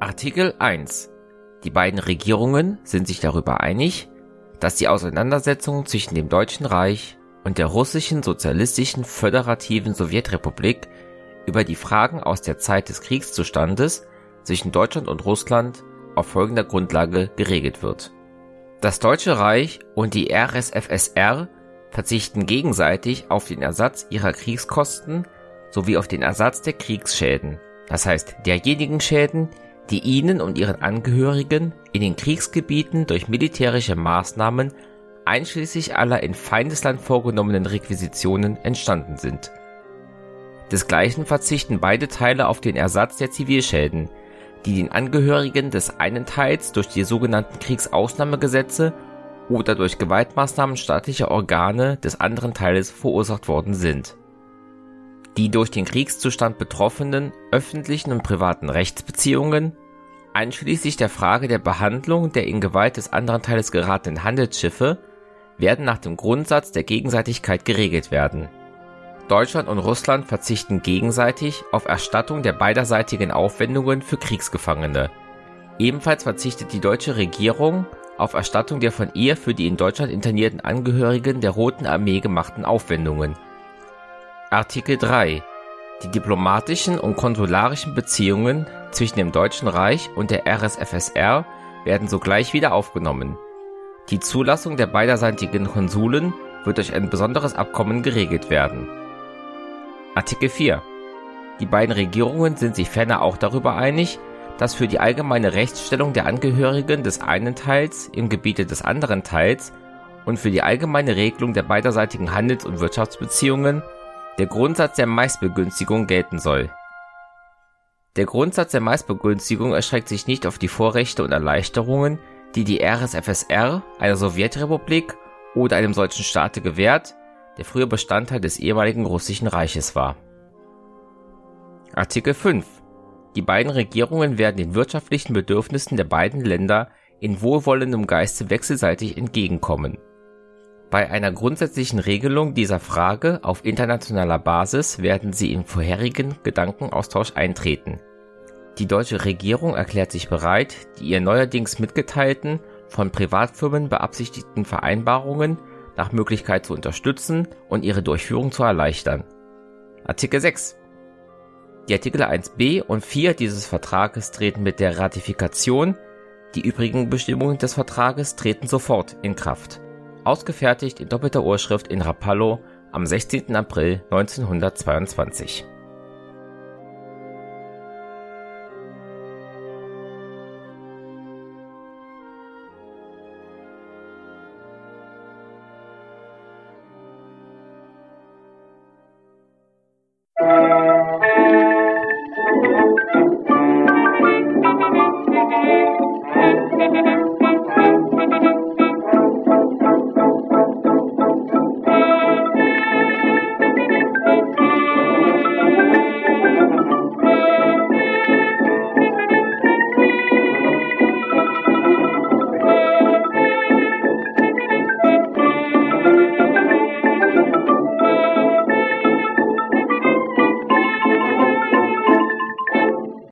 Artikel 1 Die beiden Regierungen sind sich darüber einig, dass die Auseinandersetzungen zwischen dem Deutschen Reich und der Russischen Sozialistischen Föderativen Sowjetrepublik über die Fragen aus der Zeit des Kriegszustandes zwischen Deutschland und Russland auf folgender Grundlage geregelt wird. Das Deutsche Reich und die RSFSR verzichten gegenseitig auf den Ersatz ihrer Kriegskosten sowie auf den Ersatz der Kriegsschäden, das heißt derjenigen Schäden, die ihnen und ihren Angehörigen in den Kriegsgebieten durch militärische Maßnahmen einschließlich aller in Feindesland vorgenommenen Requisitionen entstanden sind. Desgleichen verzichten beide Teile auf den Ersatz der Zivilschäden, die den Angehörigen des einen Teils durch die sogenannten Kriegsausnahmegesetze oder durch Gewaltmaßnahmen staatlicher Organe des anderen Teiles verursacht worden sind. Die durch den Kriegszustand betroffenen öffentlichen und privaten Rechtsbeziehungen, einschließlich der Frage der Behandlung der in Gewalt des anderen Teiles geratenen Handelsschiffe, werden nach dem Grundsatz der Gegenseitigkeit geregelt werden. Deutschland und Russland verzichten gegenseitig auf Erstattung der beiderseitigen Aufwendungen für Kriegsgefangene. Ebenfalls verzichtet die deutsche Regierung auf Erstattung der von ihr für die in Deutschland internierten Angehörigen der Roten Armee gemachten Aufwendungen. Artikel 3 Die diplomatischen und konsularischen Beziehungen zwischen dem Deutschen Reich und der RSFSR werden sogleich wieder aufgenommen. Die Zulassung der beiderseitigen Konsuln wird durch ein besonderes Abkommen geregelt werden. Artikel 4 Die beiden Regierungen sind sich ferner auch darüber einig, dass für die allgemeine Rechtsstellung der Angehörigen des einen Teils im Gebiete des anderen Teils und für die allgemeine Regelung der beiderseitigen Handels- und Wirtschaftsbeziehungen der Grundsatz der Meistbegünstigung gelten soll. Der Grundsatz der Meistbegünstigung erstreckt sich nicht auf die Vorrechte und Erleichterungen, die die RSFSR, einer Sowjetrepublik oder einem solchen Staate gewährt, der früher Bestandteil des ehemaligen russischen Reiches war. Artikel 5 die beiden Regierungen werden den wirtschaftlichen Bedürfnissen der beiden Länder in wohlwollendem Geiste wechselseitig entgegenkommen. Bei einer grundsätzlichen Regelung dieser Frage auf internationaler Basis werden sie in vorherigen Gedankenaustausch eintreten. Die deutsche Regierung erklärt sich bereit, die ihr neuerdings mitgeteilten, von Privatfirmen beabsichtigten Vereinbarungen nach Möglichkeit zu unterstützen und ihre Durchführung zu erleichtern. Artikel 6 die Artikel 1b und 4 dieses Vertrages treten mit der Ratifikation, die übrigen Bestimmungen des Vertrages treten sofort in Kraft. Ausgefertigt in doppelter Urschrift in Rapallo am 16. April 1922